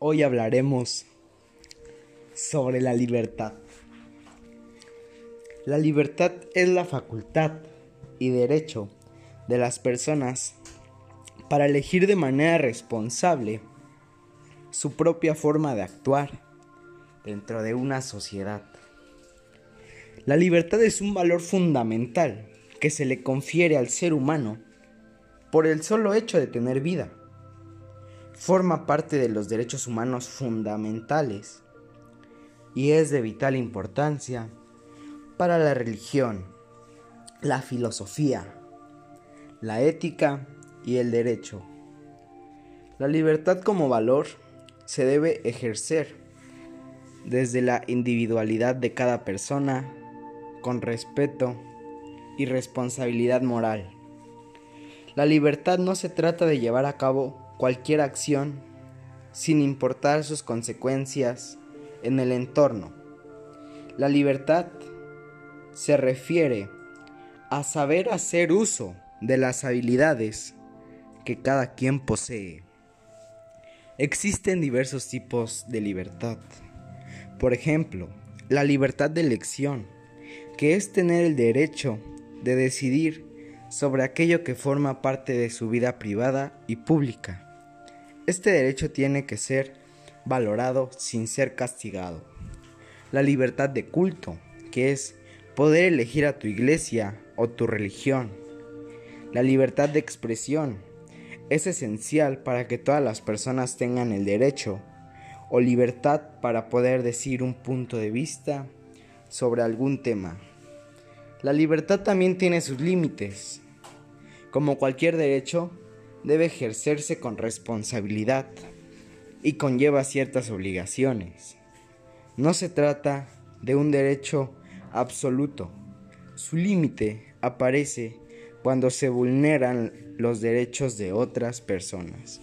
Hoy hablaremos sobre la libertad. La libertad es la facultad y derecho de las personas para elegir de manera responsable su propia forma de actuar dentro de una sociedad. La libertad es un valor fundamental que se le confiere al ser humano por el solo hecho de tener vida forma parte de los derechos humanos fundamentales y es de vital importancia para la religión, la filosofía, la ética y el derecho. La libertad como valor se debe ejercer desde la individualidad de cada persona con respeto y responsabilidad moral. La libertad no se trata de llevar a cabo cualquier acción sin importar sus consecuencias en el entorno. La libertad se refiere a saber hacer uso de las habilidades que cada quien posee. Existen diversos tipos de libertad. Por ejemplo, la libertad de elección, que es tener el derecho de decidir sobre aquello que forma parte de su vida privada y pública. Este derecho tiene que ser valorado sin ser castigado. La libertad de culto, que es poder elegir a tu iglesia o tu religión. La libertad de expresión es esencial para que todas las personas tengan el derecho o libertad para poder decir un punto de vista sobre algún tema. La libertad también tiene sus límites. Como cualquier derecho, debe ejercerse con responsabilidad y conlleva ciertas obligaciones. No se trata de un derecho absoluto. Su límite aparece cuando se vulneran los derechos de otras personas.